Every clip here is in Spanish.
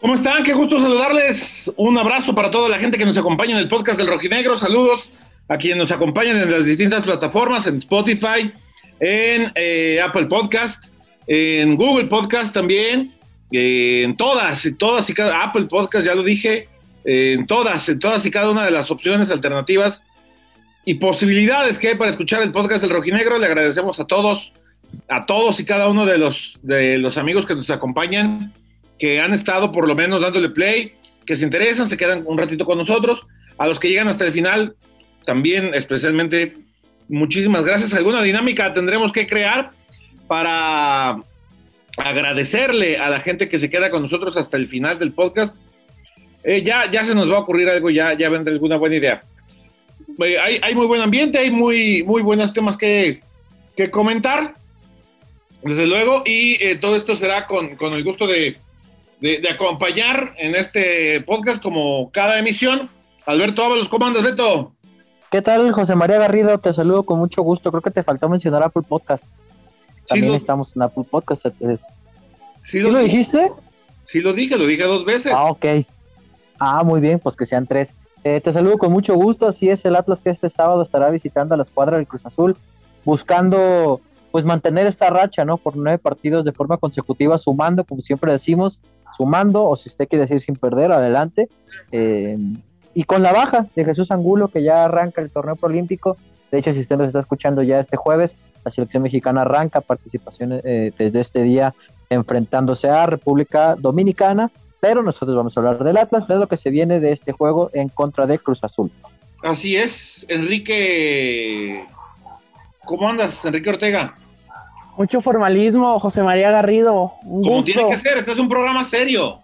¿Cómo están? Qué gusto saludarles. Un abrazo para toda la gente que nos acompaña en el podcast del Rojinegro. Saludos a quienes nos acompañan en las distintas plataformas, en Spotify, en eh, Apple Podcast, en Google Podcast también, en todas, todas y cada Apple Podcast, ya lo dije, en todas, en todas y cada una de las opciones alternativas y posibilidades que hay para escuchar el podcast del Rojinegro. Le agradecemos a todos, a todos y cada uno de los, de los amigos que nos acompañan que han estado por lo menos dándole play, que se interesan, se quedan un ratito con nosotros. A los que llegan hasta el final, también especialmente muchísimas gracias. Alguna dinámica tendremos que crear para agradecerle a la gente que se queda con nosotros hasta el final del podcast. Eh, ya, ya se nos va a ocurrir algo, ya, ya vendrá alguna buena idea. Eh, hay, muy buen ambiente, hay muy, muy buenos temas que, que comentar, desde luego, y eh, todo esto será con, con el gusto de, de, acompañar en este podcast como cada emisión. Alberto Ábalos, ¿cómo andas, Beto? ¿Qué tal, José María Garrido? Te saludo con mucho gusto. Creo que te faltó mencionar Apple Podcast. También estamos en Apple Podcast. ¿Sí, lo, dijiste? Sí, lo dije, lo dije dos veces. Ah, ok. Ah, muy bien, pues que sean tres. Eh, te saludo con mucho gusto. Así es, el Atlas que este sábado estará visitando a la escuadra del Cruz Azul, buscando pues mantener esta racha, ¿no? Por nueve partidos de forma consecutiva, sumando, como siempre decimos, sumando, o si usted quiere decir sin perder, adelante. Eh, y con la baja de Jesús Angulo, que ya arranca el torneo proolímpico. De hecho, si usted nos está escuchando ya este jueves, la selección mexicana arranca participación eh, desde este día enfrentándose a República Dominicana, pero nosotros vamos a hablar del Atlas, de lo que se viene de este juego en contra de Cruz Azul. Así es, Enrique. ¿Cómo andas, Enrique Ortega? Mucho formalismo, José María Garrido. Un Como tiene que ser, este es un programa serio.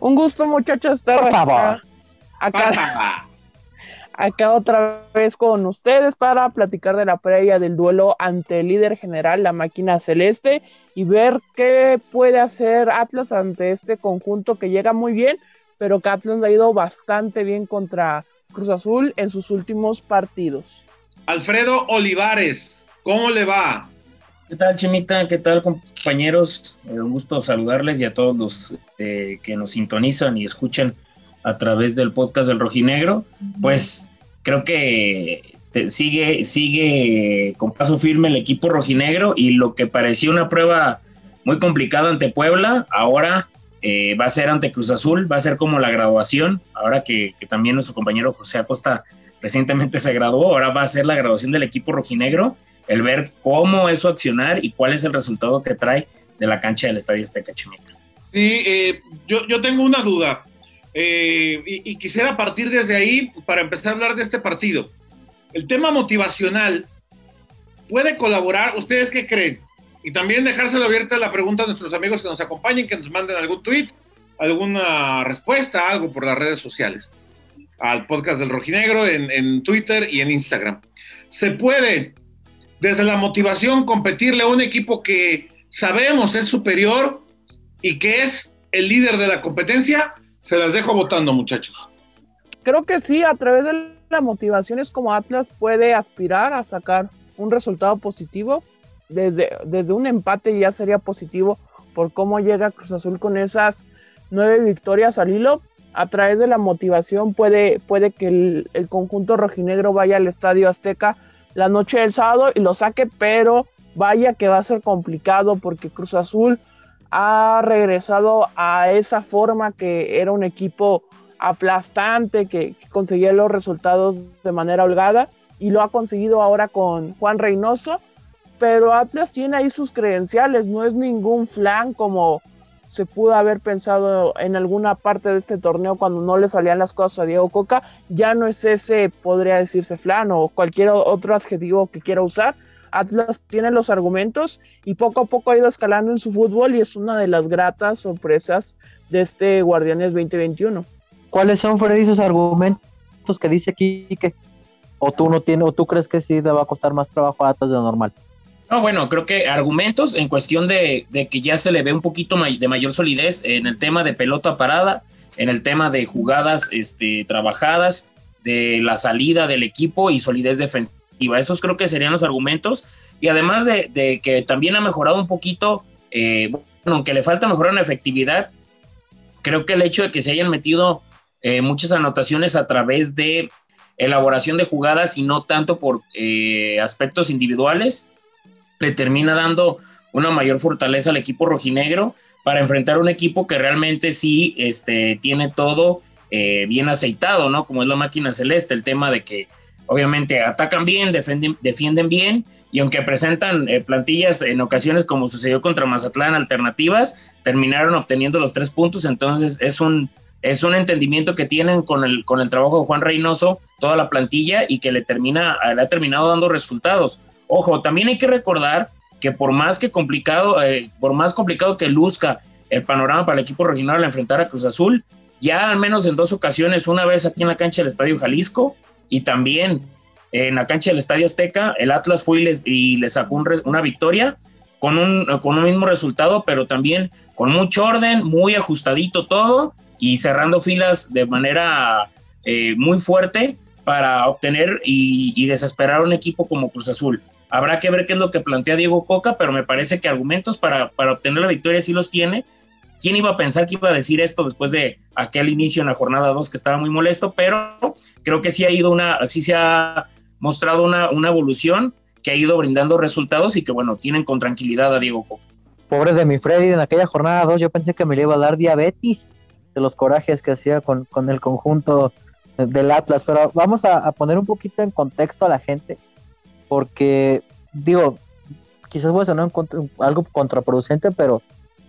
Un gusto, muchachos, estar acá, acá, acá, otra vez con ustedes para platicar de la previa del duelo ante el líder general, la máquina celeste, y ver qué puede hacer Atlas ante este conjunto que llega muy bien, pero que Atlas ha ido bastante bien contra Cruz Azul en sus últimos partidos. Alfredo Olivares, ¿cómo le va? ¿Qué tal, Chimita? ¿Qué tal, compañeros? Eh, un gusto saludarles y a todos los eh, que nos sintonizan y escuchan a través del podcast del Rojinegro. Pues creo que sigue, sigue con paso firme el equipo rojinegro y lo que parecía una prueba muy complicada ante Puebla, ahora eh, va a ser ante Cruz Azul, va a ser como la graduación, ahora que, que también nuestro compañero José Acosta recientemente se graduó, ahora va a ser la graduación del equipo rojinegro el ver cómo es su accionar y cuál es el resultado que trae de la cancha del Estadio Azteca Chimita. Sí, eh, yo, yo, tengo una duda eh, y, quisiera partir desde ahí para empezar a hablar de este partido. El tema motivacional puede colaborar, ¿ustedes qué creen? Y también dejárselo abierta la pregunta a nuestros amigos que nos acompañen, que nos manden algún tweet, alguna respuesta, algo por las redes sociales, al podcast del Rojinegro en, en Twitter y en Instagram. ¿Se puede desde la motivación competirle a un equipo que sabemos es superior y que es el líder de la competencia, se las dejo votando, muchachos. Creo que sí, a través de la motivación es como Atlas puede aspirar a sacar un resultado positivo. Desde, desde un empate ya sería positivo por cómo llega Cruz Azul con esas nueve victorias al hilo. A través de la motivación puede, puede que el, el conjunto rojinegro vaya al Estadio Azteca la noche del sábado y lo saque, pero vaya que va a ser complicado porque Cruz Azul ha regresado a esa forma que era un equipo aplastante, que, conseguía los resultados de manera holgada y lo ha conseguido ahora con Juan Reynoso, pero Atlas tiene ahí sus credenciales, no es ningún flan como se pudo haber pensado en alguna parte de este torneo cuando no le salían las cosas a Diego Coca, ya no es ese, podría decirse flan o cualquier otro adjetivo que quiera usar. Atlas tiene los argumentos y poco a poco ha ido escalando en su fútbol y es una de las gratas sorpresas de este Guardianes 2021. ¿Cuáles son, Freddy, esos argumentos que dice Quique? ¿O tú no tienes, o tú crees que sí le va a costar más trabajo a Atlas de lo normal? No, bueno, creo que argumentos en cuestión de, que ya se le ve un poquito de mayor solidez en el tema de pelota parada, en el tema de jugadas este, trabajadas, de la salida del equipo y solidez defensiva. Esos creo que serían los argumentos. Y además de, que también ha mejorado un poquito, eh, aunque le falta mejorar en efectividad, creo que el hecho de que se hayan metido eh, muchas anotaciones a través de elaboración de jugadas y no tanto por eh, aspectos individuales, le termina dando una mayor fortaleza al equipo rojinegro para enfrentar un equipo que realmente sí este, tiene todo eh, bien aceitado, ¿no? Como es la máquina celeste, el tema de que obviamente atacan bien, defienden, defienden bien y aunque presentan eh, plantillas en ocasiones como sucedió contra Mazatlán alternativas, terminaron obteniendo los tres puntos, entonces es un, es un entendimiento que tienen con el, con el trabajo de Juan Reynoso, toda la plantilla y que le, termina, le ha terminado dando resultados. Ojo, también hay que recordar que por más que complicado, eh, por más complicado que luzca el panorama para el equipo regional al enfrentar a Cruz Azul, ya al menos en dos ocasiones, una vez aquí en la cancha del Estadio Jalisco y también en la cancha del Estadio Azteca, el Atlas fue y, les, y le sacó una victoria con un, con un mismo resultado, pero también con mucho orden, muy ajustadito todo y cerrando filas de manera eh, muy fuerte para obtener y, y desesperar a un equipo como Cruz Azul. Habrá que ver qué es lo que plantea Diego Coca, pero me parece que argumentos para, para obtener la victoria sí los tiene. ¿Quién iba a pensar que iba a decir esto después de aquel inicio en la jornada 2 que estaba muy molesto? Pero creo que sí ha ido una, sí se ha mostrado una, una evolución que ha ido brindando resultados y que bueno, tienen con tranquilidad a Diego Coca. Pobre de mi Freddy, en aquella jornada 2 yo pensé que me le iba a dar diabetes de los corajes que hacía con, con el conjunto del Atlas, pero vamos a, a, poner un poquito en contexto a la gente porque digo, quizás voy a sonar algo contraproducente, pero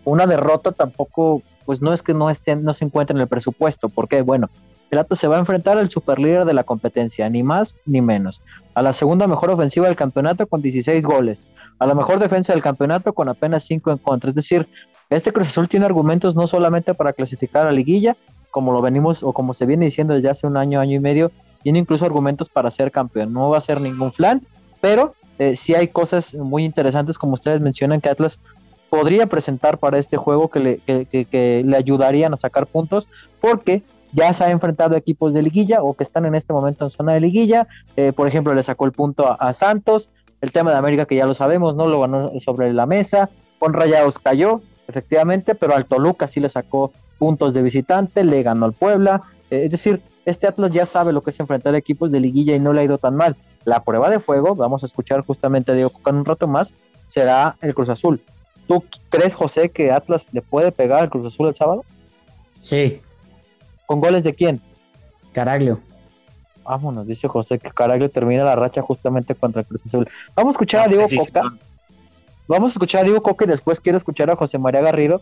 una derrota tampoco, pues no es que no, esté, no se encuentre en el presupuesto, porque bueno, el Atlas se va a enfrentar al superlíder de la competencia, ni más ni menos. A la segunda mejor ofensiva del campeonato con 16 goles. A la mejor defensa del campeonato con apenas 5 en. Es decir, este Cruz Azul tiene argumentos no solamente para clasificar a la liguilla, como lo venimos o como se viene diciendo desde hace un año, año y medio, tiene incluso argumentos para ser campeón. No va a ser ningún flan, pero eh, sí hay cosas muy interesantes, como ustedes mencionan, que Atlas podría presentar para este juego que le, que, le ayudarían a sacar puntos, porque ya se ha enfrentado a equipos de liguilla o que están en este momento en zona de liguilla. Eh, por ejemplo, le sacó el punto a, Santos. El tema de América, que ya lo sabemos, no lo ganó sobre la mesa. Con Rayados cayó, efectivamente, pero al Toluca sí le sacó puntos de visitante, le ganó al Puebla. Eh, es decir, este Atlas ya sabe lo que es enfrentar equipos de liguilla y no le ha ido tan mal. La prueba de fuego, vamos a escuchar justamente a Diego Coca en un rato más, será el Cruz Azul. ¿Tú crees, José, que Atlas le puede pegar al Cruz Azul el sábado? Sí. ¿Con goles de quién? Caraglio. Vámonos, dice José que Caraglio termina la racha justamente contra el Cruz Azul. Vamos a escuchar a Diego Coca. Vamos a escuchar a Diego Coca y después quiero escuchar a José María Garrido.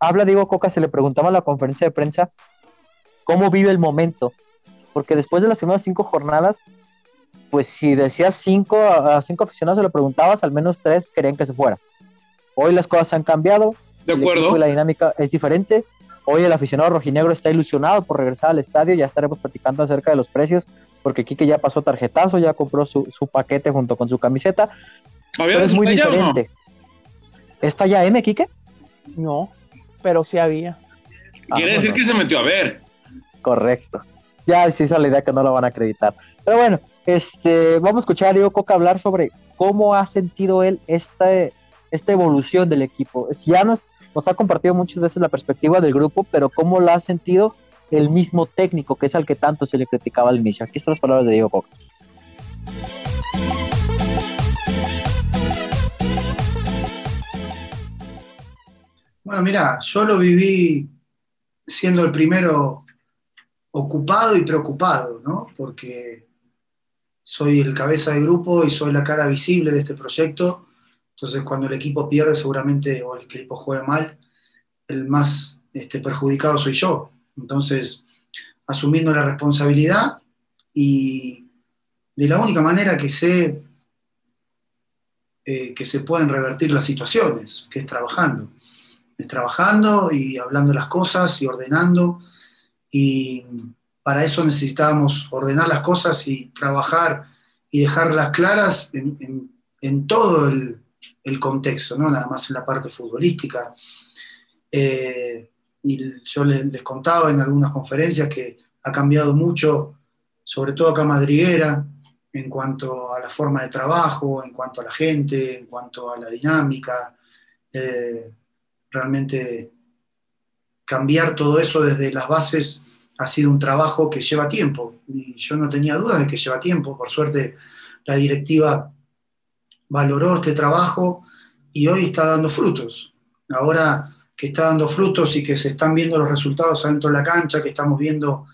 Habla Diego Coca, se le preguntaba en la conferencia de prensa cómo vive el momento. Porque después de las primeras cinco jornadas, pues si decías cinco, a cinco aficionados se lo preguntabas, al menos tres querían que se fuera. Hoy las cosas han cambiado. De acuerdo. la dinámica es diferente. Hoy el aficionado rojinegro está ilusionado por regresar al estadio. Ya estaremos platicando acerca de los precios, porque Quique ya pasó tarjetazo, ya compró su, paquete junto con su camiseta. Pero es muy diferente. ¿Está ya M, Quique? No, pero sí había. Quiere decir que se metió a ver. Correcto. Ya se hizo la idea que no lo van a acreditar. Pero bueno, este, vamos a escuchar a Diego Coca hablar sobre cómo ha sentido él esta, esta evolución del equipo. Ya nos, nos ha compartido muchas veces la perspectiva del grupo, pero cómo la ha sentido el mismo técnico, que es al que tanto se le criticaba al inicio. Aquí están las palabras de Diego Coca. Bueno, mira, yo lo viví siendo el primero ocupado y preocupado, ¿no? Porque soy el cabeza de grupo y soy la cara visible de este proyecto. Entonces, cuando el equipo pierde, seguramente, o el equipo juegue mal, el más este, perjudicado soy yo. Entonces, asumiendo la responsabilidad y de la única manera que sé eh, que se pueden revertir las situaciones, que es trabajando. Es trabajando y hablando las cosas y ordenando. Y para eso necesitábamos ordenar las cosas y trabajar y dejarlas claras en, todo el, contexto, no nada más en la parte futbolística. Eh, y yo les, contaba en algunas conferencias que ha cambiado mucho, sobre todo acá Madriguera, en cuanto a la forma de trabajo, en cuanto a la gente, en cuanto a la dinámica. Eh, realmente cambiar todo eso desde las bases ha sido un trabajo que lleva tiempo. Y yo no tenía dudas de que lleva tiempo. Por suerte, la directiva valoró este trabajo y hoy está dando frutos. Ahora que está dando frutos y que se están viendo los resultados adentro de la cancha, que estamos viendo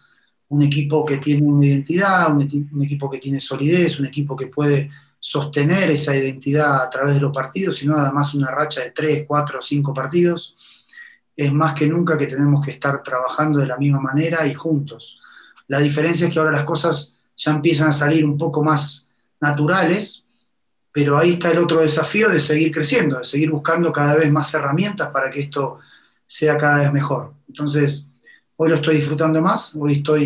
un equipo que tiene una identidad, un, equipo que tiene solidez, un equipo que puede sostener esa identidad a través de los partidos y no nada más una racha de tres, cuatro, cinco partidos es más que nunca que tenemos que estar trabajando de la misma manera y juntos. La diferencia es que ahora las cosas ya empiezan a salir un poco más naturales, pero ahí está el otro desafío de seguir creciendo, de seguir buscando cada vez más herramientas para que esto sea cada vez mejor. Entonces, hoy lo estoy disfrutando más, hoy estoy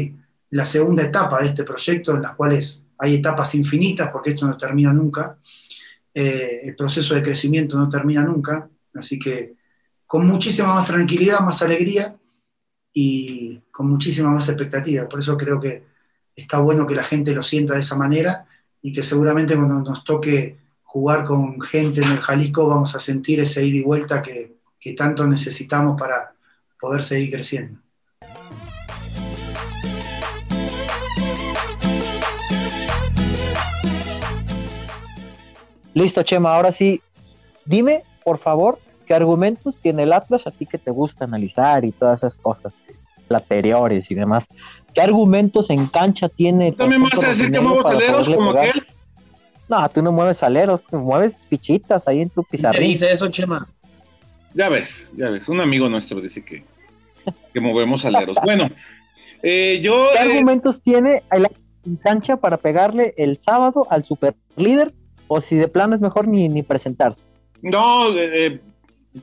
en la segunda etapa de este proyecto, en las cuales hay etapas infinitas, porque esto no termina nunca, eh, el proceso de crecimiento no termina nunca, así que con muchísima más tranquilidad, más alegría y con muchísima más expectativa. Por eso creo que está bueno que la gente lo sienta de esa manera y que seguramente cuando nos toque jugar con gente en el Jalisco vamos a sentir ese ida y vuelta que, que tanto necesitamos para poder seguir creciendo. Listo, Chema, ahora sí, dime, por favor, ¿Qué argumentos tiene el Atlas a ti que te gusta analizar y todas esas cosas laterales y demás? ¿Qué argumentos en cancha tiene? ¿También vas a decir que muevo aleros como aquel? No, tú no mueves aleros, tú mueves fichitas ahí en tu pizarrín. ¿Qué dice eso, Chema? Ya ves, ya ves. Un amigo nuestro dice que, que movemos aleros. bueno, eh, yo. ¿Qué argumentos tiene el en cancha para pegarle el sábado al super líder? O si de plano es mejor ni, ni presentarse. No, eh, eh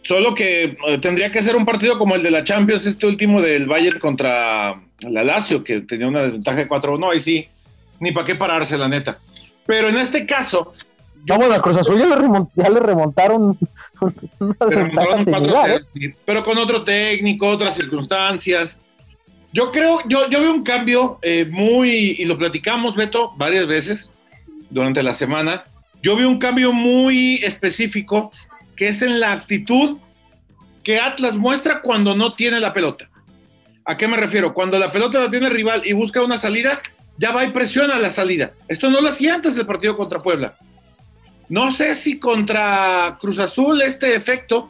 Solo que eh, tendría que ser un partido como el de la Champions, este último del Bayern contra la Lazio, que tenía una desventaja de 4-1. Ahí sí, ni para qué pararse, la neta. Pero en este caso. No, bueno, a Cruz Azul ya le, remontaron. pero con otro técnico, otras circunstancias. Yo creo, yo, yo veo un cambio eh, muy, y lo platicamos, Beto, varias veces durante la semana. Yo veo un cambio muy específico que es en la actitud que Atlas muestra cuando no tiene la pelota. ¿A qué me refiero? Cuando la pelota la tiene el rival y busca una salida, ya va y presiona la salida. Esto no lo hacía antes del partido contra Puebla. No sé si contra Cruz Azul este efecto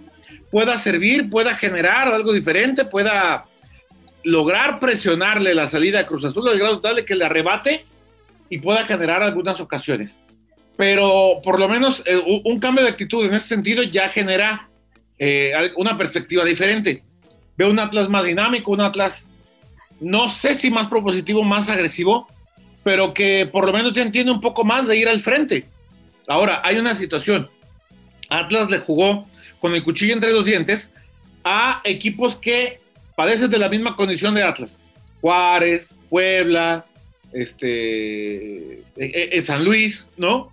pueda servir, pueda generar algo diferente, pueda lograr presionarle la salida a Cruz Azul al grado tal de que le arrebate y pueda generar algunas ocasiones pero por lo menos eh, un cambio de actitud en ese sentido ya genera eh, una perspectiva diferente. Veo un Atlas más dinámico, un Atlas, no sé si más propositivo, más agresivo, pero que por lo menos ya entiende un poco más de ir al frente. Ahora, hay una situación. Atlas le jugó con el cuchillo entre los dientes a equipos que padecen de la misma condición de Atlas. Juárez, Puebla, este, eh, San Luis, ¿no?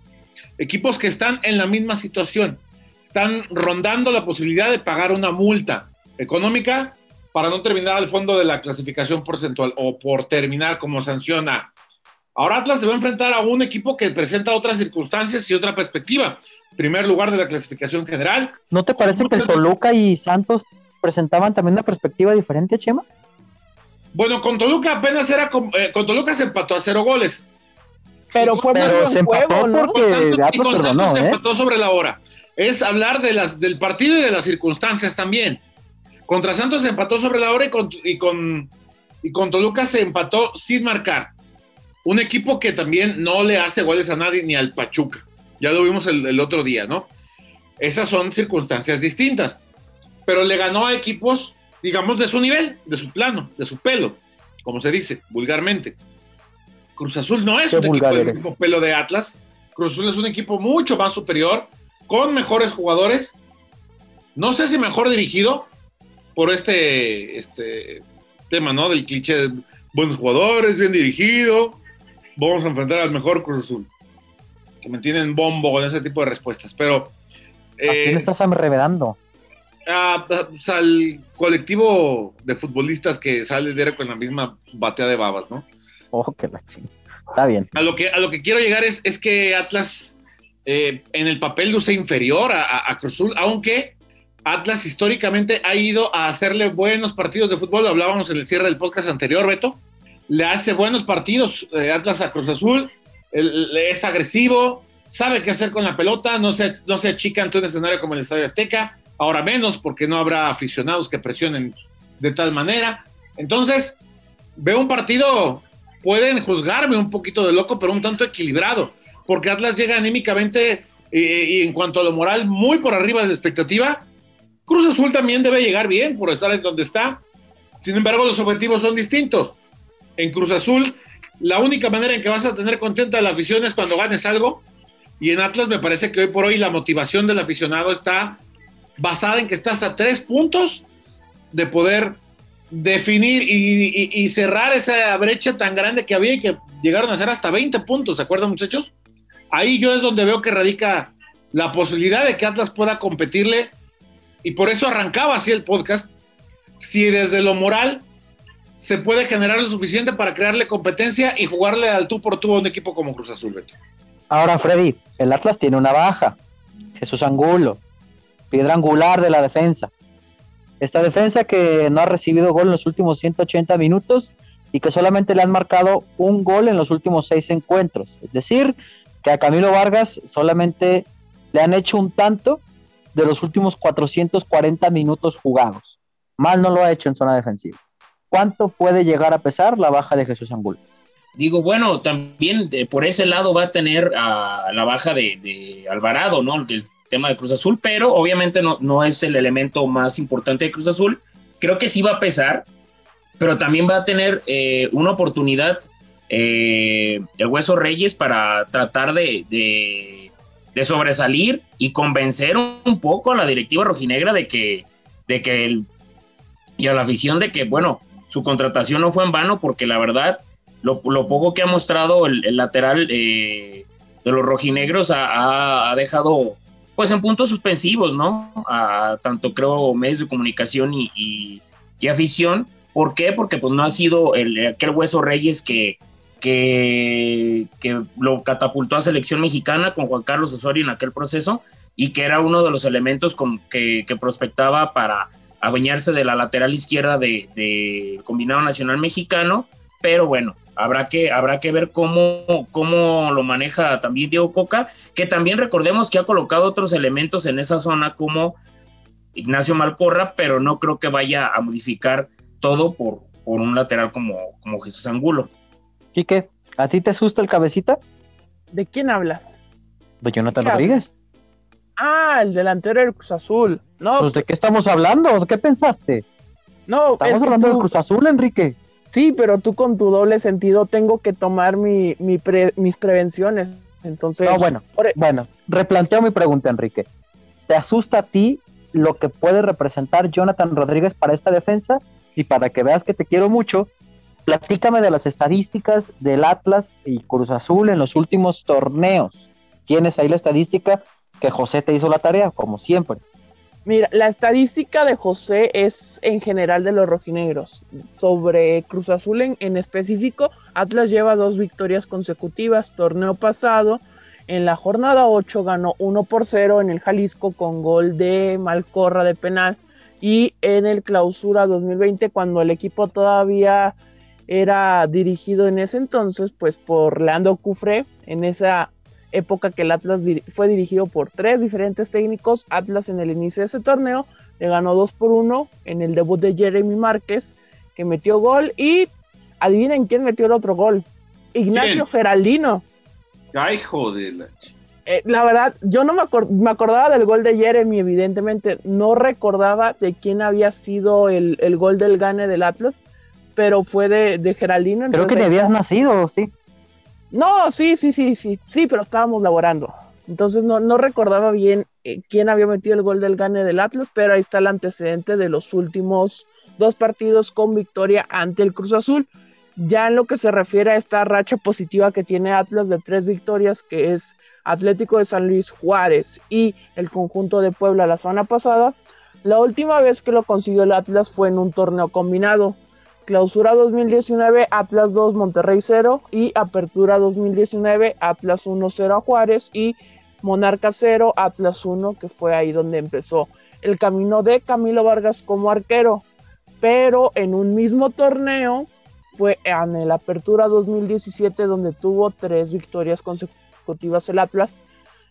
Equipos que están en la misma situación, están rondando la posibilidad de pagar una multa económica para no terminar al fondo de la clasificación porcentual o por terminar como sanciona. Ahora Atlas se va a enfrentar a un equipo que presenta otras circunstancias y otra perspectiva. Primer lugar de la clasificación general. ¿No te parece que el Toluca y Santos presentaban también una perspectiva diferente, Chema? Bueno, con Toluca apenas era. Eh, con Toluca se empató a cero goles. Pero fue pero se empató porque se ¿eh? empató sobre la hora. Es hablar de las, del partido y de las circunstancias también. Contra Santos se empató sobre la hora y con, y con, y con Toluca se empató sin marcar. Un equipo que también no le hace goles a nadie ni al Pachuca. Ya lo vimos el, el otro día, ¿no? Esas son circunstancias distintas. Pero le ganó a equipos, digamos, de su nivel, de su plano, de su pelo, como se dice vulgarmente. Cruz Azul no es un equipo del mismo pelo de Atlas. Cruz Azul es un equipo mucho más superior, con mejores jugadores. No sé si mejor dirigido por este, este tema, ¿no? Del cliché de buenos jugadores, bien dirigido. Vamos a enfrentar al mejor Cruz Azul. Que me tienen bombo con ese tipo de respuestas. Pero. ¿A quién eh, estás revelando? al colectivo de futbolistas que sale de con la misma batea de babas, ¿no? Oh, que la. Está bien. A lo que, a lo que quiero llegar es, es que Atlas eh, en el papel luce inferior a, a, Cruzul, aunque Atlas históricamente ha ido a hacerle buenos partidos de fútbol, lo hablábamos en el cierre del podcast anterior, Beto. Le hace buenos partidos eh, Atlas a Cruz Azul, el- es agresivo, sabe qué hacer con la pelota, no se, no se achica ante un escenario como el Estadio Azteca, ahora menos porque no habrá aficionados que presionen de tal manera. Entonces, veo un partido, pueden juzgarme un poquito de loco, pero un tanto equilibrado, porque Atlas llega anímicamente y en cuanto a lo moral muy por arriba de la expectativa. Cruz Azul también debe llegar bien por estar en donde está. Sin embargo, los objetivos son distintos. En Cruz Azul, la única manera en que vas a tener contenta a la afición es cuando ganes algo. Y en Atlas me parece que hoy por hoy la motivación del aficionado está basada en que estás a tres puntos de poder definir y, cerrar esa brecha tan grande que había y que llegaron a ser hasta 20 puntos, ¿se acuerdan muchachos? Ahí yo es donde veo que radica la posibilidad de que Atlas pueda competirle y por eso arrancaba así el podcast. Si desde lo moral se puede generar lo suficiente para crearle competencia y jugarle al tú por tú a un equipo como Cruz Azul, Beto. Ahora, Freddy, el Atlas tiene una baja. Jesús Angulo, piedra angular de la defensa. Esta defensa que no ha recibido gol en los últimos 180 minutos y que solamente le han marcado un gol en los últimos seis encuentros. Es decir, que a Camilo Vargas solamente le han hecho un tanto de los últimos 440 minutos jugados. Mal no lo ha hecho en zona defensiva. ¿Cuánto puede llegar a pesar la baja de Jesús Angulo? Digo, bueno, también eh, por ese lado va a tener la baja de, Alvarado, ¿no? Tema de Cruz Azul, pero obviamente no, no es el elemento más importante de Cruz Azul. Creo que sí va a pesar, pero también va a tener eh, una oportunidad eh, el Hueso Reyes para tratar de, de, sobresalir y convencer un poco a la directiva rojinegra de que, de que el, y a la afición de que, bueno, su contratación no fue en vano, porque la verdad, lo, poco que ha mostrado el, lateral eh, de los rojinegros ha, dejado, pues, en puntos suspensivos, ¿no? A tanto, creo, medios de comunicación y, afición. ¿Por qué? Porque, pues, no ha sido el, aquel Hueso Reyes que, que, lo catapultó a selección mexicana con Juan Carlos Osorio en aquel proceso y que era uno de los elementos con, que, que prospectaba para adueñarse de la lateral izquierda del de combinado nacional mexicano, pero bueno, habrá que, habrá que ver cómo, cómo lo maneja también Diego Coca, que también recordemos que ha colocado otros elementos en esa zona como Ignacio Malcorra, pero no creo que vaya a modificar todo por, por un lateral como, como Jesús Angulo. Quique, ¿a ti te asusta el cabecita? ¿De quién hablas? De Jonathan Rodríguez. Ah, el delantero del Cruz Azul. No, pues ¿de qué estamos hablando? ¿Qué pensaste? No, estamos es hablando tú... del Cruz Azul, Enrique. Sí, pero tú con tu doble sentido tengo que tomar mi, mi pre, mis prevenciones. Entonces. No, bueno, por... bueno, replanteo mi pregunta, Enrique. ¿Te asusta a ti lo que puede representar Jonathan Rodríguez para esta defensa? Y para que veas que te quiero mucho, platícame de las estadísticas del Atlas y Cruz Azul en los últimos torneos. Tienes ahí la estadística que José te hizo la tarea, como siempre. Mira, la estadística de José es en general de los rojinegros. Sobre Cruz Azul en, específico, Atlas lleva dos victorias consecutivas. Torneo pasado, en la jornada 8, ganó 1 por 0 en el Jalisco con gol de Malcorra de penal. Y en el clausura 2020, cuando el equipo todavía era dirigido en ese entonces, pues por Leandro Cufré, en esa época que el Atlas dir fue dirigido por tres diferentes técnicos. Atlas en el inicio de ese torneo le ganó 2 por 1 en el debut de Jeremy Márquez, que metió gol. Y adivinen quién metió el otro gol: Ignacio ¿Quién? Geraldino. Ay, joder. La, eh, la verdad, yo no me, me, acordaba del gol de Jeremy, evidentemente. No recordaba de quién había sido el, el gol del gane del Atlas, pero fue de, de Geraldino. Creo que te habías nacido, sí. No, sí, sí, sí, sí, sí, pero estábamos laborando. Entonces no, no recordaba bien eh, quién había metido el gol del gane del Atlas, pero ahí está el antecedente de los últimos dos partidos con victoria ante el Cruz Azul. Ya en lo que se refiere a esta racha positiva que tiene Atlas de tres victorias, que es Atlético de San Luis Juárez y el conjunto de Puebla la semana pasada, la última vez que lo consiguió el Atlas fue en un torneo combinado. Clausura 2019, Atlas 2, Monterrey 0 y Apertura 2019, Atlas 1, 0 a Juárez y Monarca 0, Atlas 1, que fue ahí donde empezó el camino de Camilo Vargas como arquero, pero en un mismo torneo fue en el Apertura 2017 donde tuvo tres victorias consecutivas el Atlas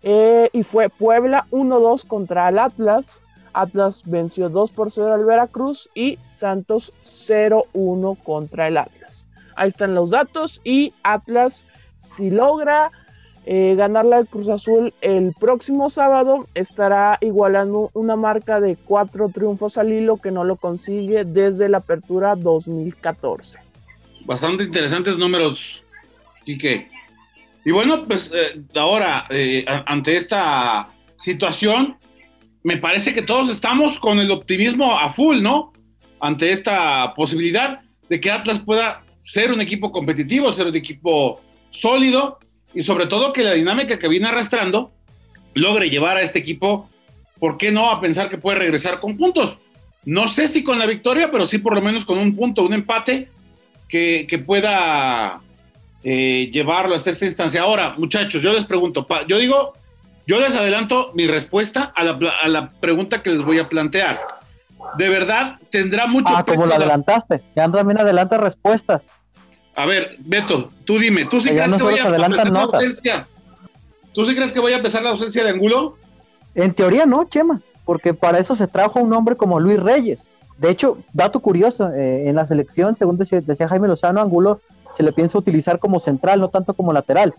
eh, y fue Puebla 1-2 contra el Atlas. Atlas venció 2 por 0 al Veracruz y Santos 0-1 contra el Atlas. Ahí están los datos y Atlas si logra eh, ganarle al Cruz Azul el próximo sábado estará igualando una marca de cuatro triunfos al hilo que no lo consigue desde la apertura 2014. Bastante interesantes números, Quique. Y bueno, pues eh, ahora, eh, ante esta situación, me parece que todos estamos con el optimismo a full, ¿no? Ante esta posibilidad de que Atlas pueda ser un equipo competitivo, ser un equipo sólido y sobre todo que la dinámica que viene arrastrando logre llevar a este equipo, ¿por qué no? A pensar que puede regresar con puntos. No sé si con la victoria, pero sí por lo menos con un punto, un empate que, pueda eh, llevarlo hasta esta instancia. Ahora, muchachos, yo les pregunto, yo digo, yo les adelanto mi respuesta a la, a la pregunta que les voy a plantear. De verdad, tendrá mucho... Ah, como lo adelantaste, ya también adelanta respuestas. A ver, Beto, tú dime, ¿tú sí crees que voy a empezar la ausencia? ¿Tú sí crees que voy a empezar la ausencia de Angulo? En teoría no, Chema, porque para eso se trajo un hombre como Luis Reyes. De hecho, dato curioso, eh, en la selección, según decía, decía, Jaime Lozano, Angulo se le piensa utilizar como central, no tanto como lateral.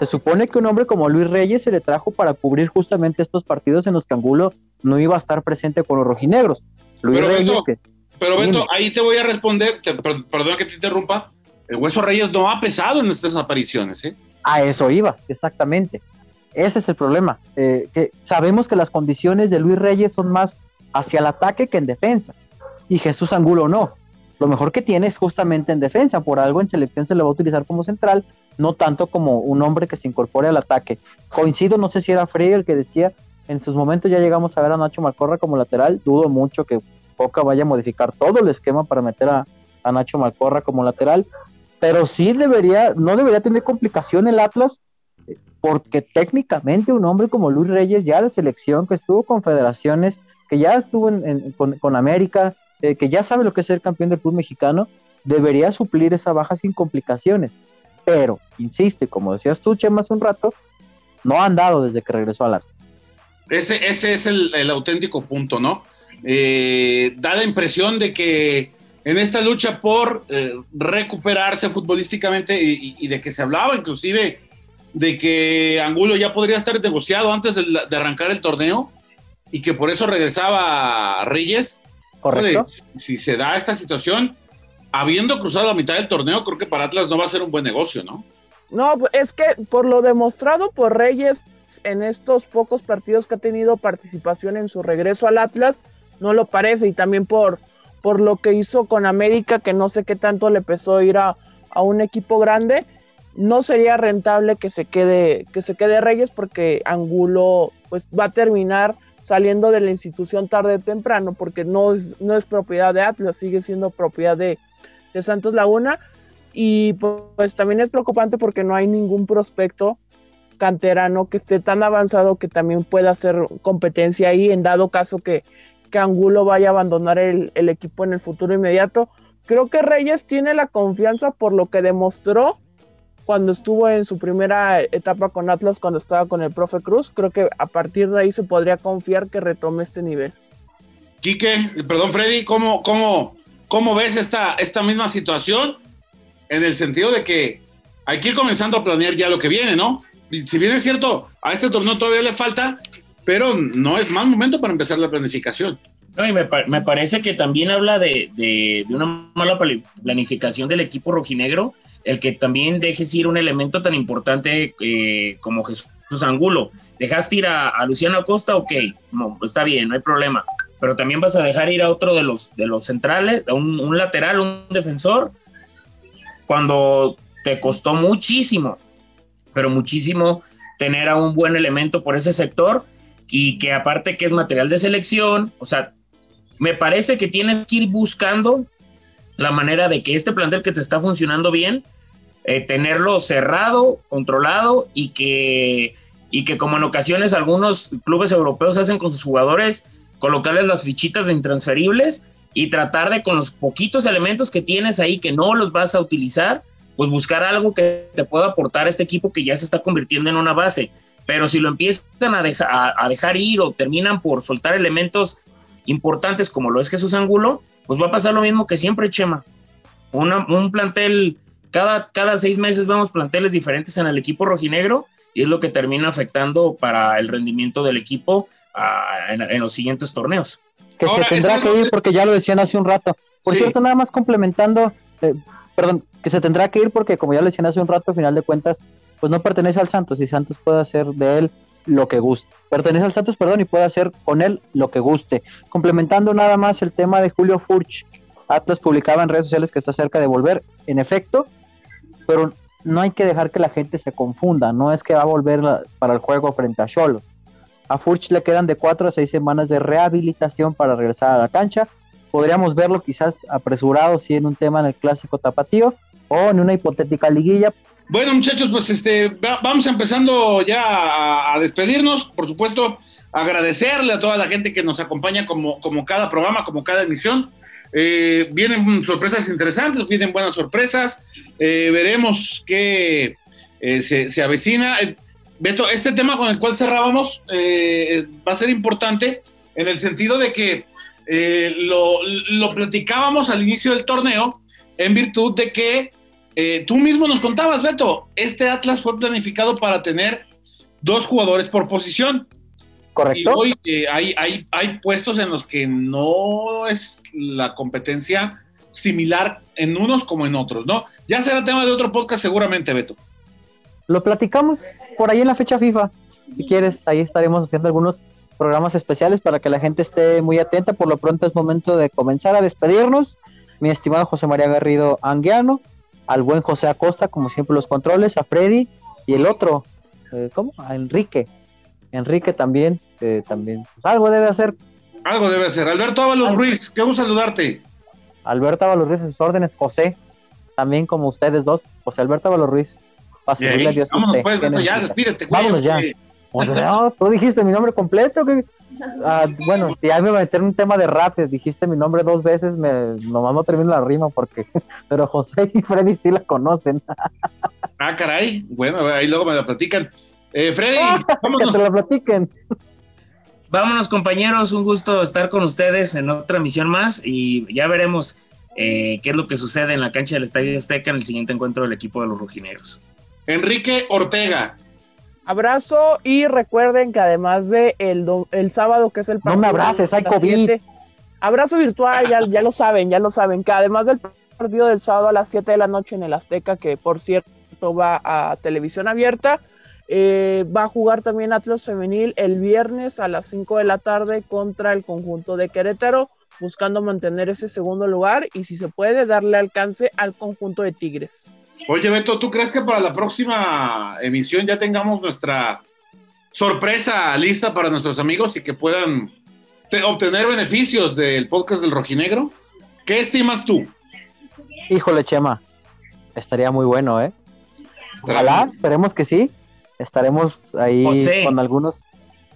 Se supone que un hombre como Luis Reyes se le trajo para cubrir justamente estos partidos en los que Angulo no iba a estar presente con los rojinegros. Luis pero Reyes, Beto, pero Beto, ahí te voy a responder, perdón que te interrumpa, el Hueso Reyes no ha pesado en estas apariciones. ¿eh? A eso iba, exactamente. Ese es el problema. Eh, que sabemos que las condiciones de Luis Reyes son más hacia el ataque que en defensa. Y Jesús Angulo no. Lo mejor que tiene es justamente en defensa. Por algo en selección se le va a utilizar como central, no tanto como un hombre que se incorpore al ataque. Coincido, no sé si era Frey el que decía, en sus momentos ya llegamos a ver a Nacho Malcorra como lateral. Dudo mucho que Poca vaya a modificar todo el esquema para meter a, a Nacho Malcorra como lateral pero sí debería, no debería tener complicación el Atlas, porque técnicamente un hombre como Luis Reyes, ya de selección, que estuvo con federaciones, que ya estuvo con, América, eh, que ya sabe lo que es ser campeón del fútbol mexicano, debería suplir esa baja sin complicaciones. Pero, insiste, como decías tú, Chema, hace un rato, no ha andado desde que regresó al Atlas. Ese, ese es el, auténtico punto, ¿no? Eh, da la impresión de que en esta lucha por eh, recuperarse futbolísticamente y, de que se hablaba inclusive de que Angulo ya podría estar negociado antes de, arrancar el torneo y que por eso regresaba Reyes. Correcto. si, se da esta situación, habiendo cruzado la mitad del torneo, creo que para Atlas no va a ser un buen negocio, ¿no? No, es que por lo demostrado por Reyes en estos pocos partidos que ha tenido participación en su regreso al Atlas, no lo parece, y también por por lo que hizo con América, que no sé qué tanto le pesó ir a, un equipo grande, no sería rentable que se quede, que se quede Reyes porque Angulo pues va a terminar saliendo de la institución tarde o temprano porque no es, no es propiedad de Atlas, sigue siendo propiedad de, de Santos Laguna y pues también es preocupante porque no hay ningún prospecto canterano que esté tan avanzado que también pueda hacer competencia ahí en dado caso que, que Angulo vaya a abandonar el, equipo en el futuro inmediato. Creo que Reyes tiene la confianza por lo que demostró cuando estuvo en su primera etapa con Atlas, cuando estaba con el profe Cruz. Creo que a partir de ahí se podría confiar que retome este nivel. Quique, perdón Freddy, ¿cómo, cómo, cómo ves esta, esta misma situación? En el sentido de que hay que ir comenzando a planear ya lo que viene, ¿no? si bien es cierto, a este torneo todavía le falta, pero no es mal momento para empezar la planificación. No, y me, me parece que también habla de, de, de, una mala planificación del equipo rojinegro, el que también dejes ir un elemento tan importante eh, como Jesús Angulo. Dejaste ir a, a, Luciano Acosta, ok, no, está bien, no hay problema, pero también vas a dejar ir a otro de los, de los centrales, a un, lateral, un defensor, cuando te costó muchísimo, pero muchísimo tener a un buen elemento por ese sector y que aparte que es material de selección, o sea, me parece que tienes que ir buscando la manera de que este plantel que te está funcionando bien, eh, tenerlo cerrado, controlado y que, y que como en ocasiones algunos clubes europeos hacen con sus jugadores, colocarles las fichitas intransferibles y tratar de con los poquitos elementos que tienes ahí que no los vas a utilizar, pues buscar algo que te pueda aportar a este equipo que ya se está convirtiendo en una base. Pero si lo empiezan a, dejar a, dejar ir o terminan por soltar elementos importantes como lo es Jesús Angulo, pues va a pasar lo mismo que siempre, Chema. un plantel, cada, cada seis meses vemos planteles diferentes en el equipo rojinegro y es lo que termina afectando para el rendimiento del equipo ah, en, los siguientes torneos. Que se tendrá que ir porque ya lo decían hace un rato. Por cierto, nada más complementando, eh, perdón, que se tendrá que ir porque como ya lo decían hace un rato, a final de cuentas, pues no pertenece al Santos y Santos puede hacer de él lo que guste. Pertenece al Santos, perdón, y puede hacer con él lo que guste. Complementando nada más el tema de Julio Furch, Atlas publicaba en redes sociales que está cerca de volver, en efecto, pero no hay que dejar que la gente se confunda, no es que va a volver para el juego frente a Cholos. A Furch le quedan de cuatro a seis semanas de rehabilitación para regresar a la cancha. Podríamos verlo quizás apresurado, si en un tema en el clásico tapatío o en una hipotética liguilla. Bueno, muchachos, pues este, vamos empezando ya a, despedirnos. Por supuesto, agradecerle a toda la gente que nos acompaña como, como cada programa, como cada emisión. Eh, vienen sorpresas interesantes, vienen buenas sorpresas. Eh, veremos qué eh, se, avecina. Beto, este tema con el cual cerrábamos va a ser importante en el sentido de que lo, lo, platicábamos al inicio del torneo en virtud de que tú mismo nos contabas, Beto, este Atlas fue planificado para tener dos jugadores por posición. Correcto. Y hoy eh, hay, hay, hay puestos en los que no es la competencia similar en unos como en otros, ¿no? Ya será tema de otro podcast seguramente, Beto. Lo platicamos por ahí en la fecha FIFA. Si quieres, ahí estaremos haciendo algunos programas especiales para que la gente esté muy atenta. Por lo pronto es momento de comenzar a despedirnos. Mi estimado José María Garrido Anguiano, al buen José Acosta, como siempre los controles, a Freddy y el otro, eh, ¿cómo? A Enrique, Enrique también, también, pues, algo debe hacer. Algo debe hacer. Alberto Ábalos Ruiz, qué gusto saludarte. Alberto Ábalos Ruiz, a sus órdenes, José, también como ustedes dos, José Alberto Ábalos Ruiz. Para Dios Vámonos, pues, ya, despídete. Vámonos ya. tú dijiste mi nombre completo. Que... Ah, bueno, ya me voy a meter un tema de rap, dijiste mi nombre dos veces, me, nomás no termino la rima porque, pero José y Freddy sí la conocen. ah, caray, bueno, ahí luego me la platican. Eh, Freddy, vámonos. que te lo platiquen. Vámonos, compañeros. Un gusto estar con ustedes en otra misión más y ya veremos eh, qué es lo que sucede en la cancha del Estadio Azteca en el siguiente encuentro del equipo de los Rugineros. Enrique Ortega. Abrazo y recuerden que además de el, el sábado, que es el partido. No me abraces, hay COVID. abrazo virtual, ya, ya lo saben, ya lo saben, que además del partido del sábado a las 7 de la noche en el Azteca, que por cierto va a televisión abierta eh, va a jugar también Atlas Femenil el viernes a las 5 de la tarde contra el conjunto de Querétaro, buscando mantener ese segundo lugar y si se puede darle alcance al conjunto de Tigres. Oye Beto, ¿tú crees que para la próxima emisión ya tengamos nuestra sorpresa lista para nuestros amigos y que puedan obtener beneficios del podcast del Rojinegro? ¿Qué estimas tú? Híjole, Chema, estaría muy bueno, ¿eh? Ojalá, esperemos que sí estaremos ahí con algunos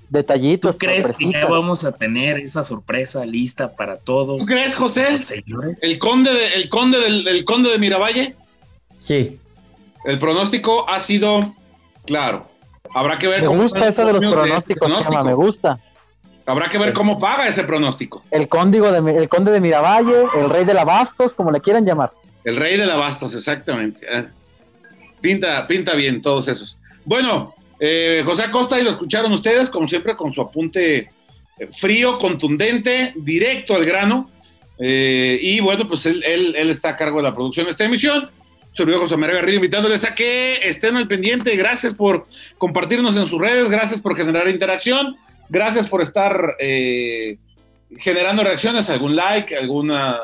detallitos. ¿Tú crees que ya vamos a tener esa sorpresa lista para todos? ¿Tú crees, José? ¿El conde, de, el, conde del, conde de Miravalle? Sí. El pronóstico ha sido claro. Habrá que ver me gusta eso de los pronósticos, me gusta. Habrá que ver cómo paga ese pronóstico. El cóndigo de el conde de Miravalle, el rey de la Bastos, como le quieran llamar. El rey de la Bastos, exactamente. Ah. Pinta, pinta bien todos esos. Bueno, eh, José Acosta, y lo escucharon ustedes, como siempre, con su apunte eh, frío, contundente, directo al grano. Eh, y bueno, pues él, está a cargo de la producción de esta emisión. Soy José María Garrido invitándoles a que estén al pendiente. Gracias por compartirnos en sus redes, gracias por generar interacción, gracias por estar generando reacciones, algún like, alguna,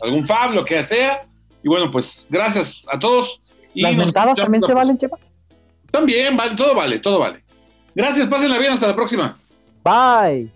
algún fab, lo que sea. Y bueno, pues gracias a todos. Y ¿Las mentadas también se valen, Chepa? También, vale, todo vale, todo vale. Gracias, pásenla bien, hasta la próxima. Bye.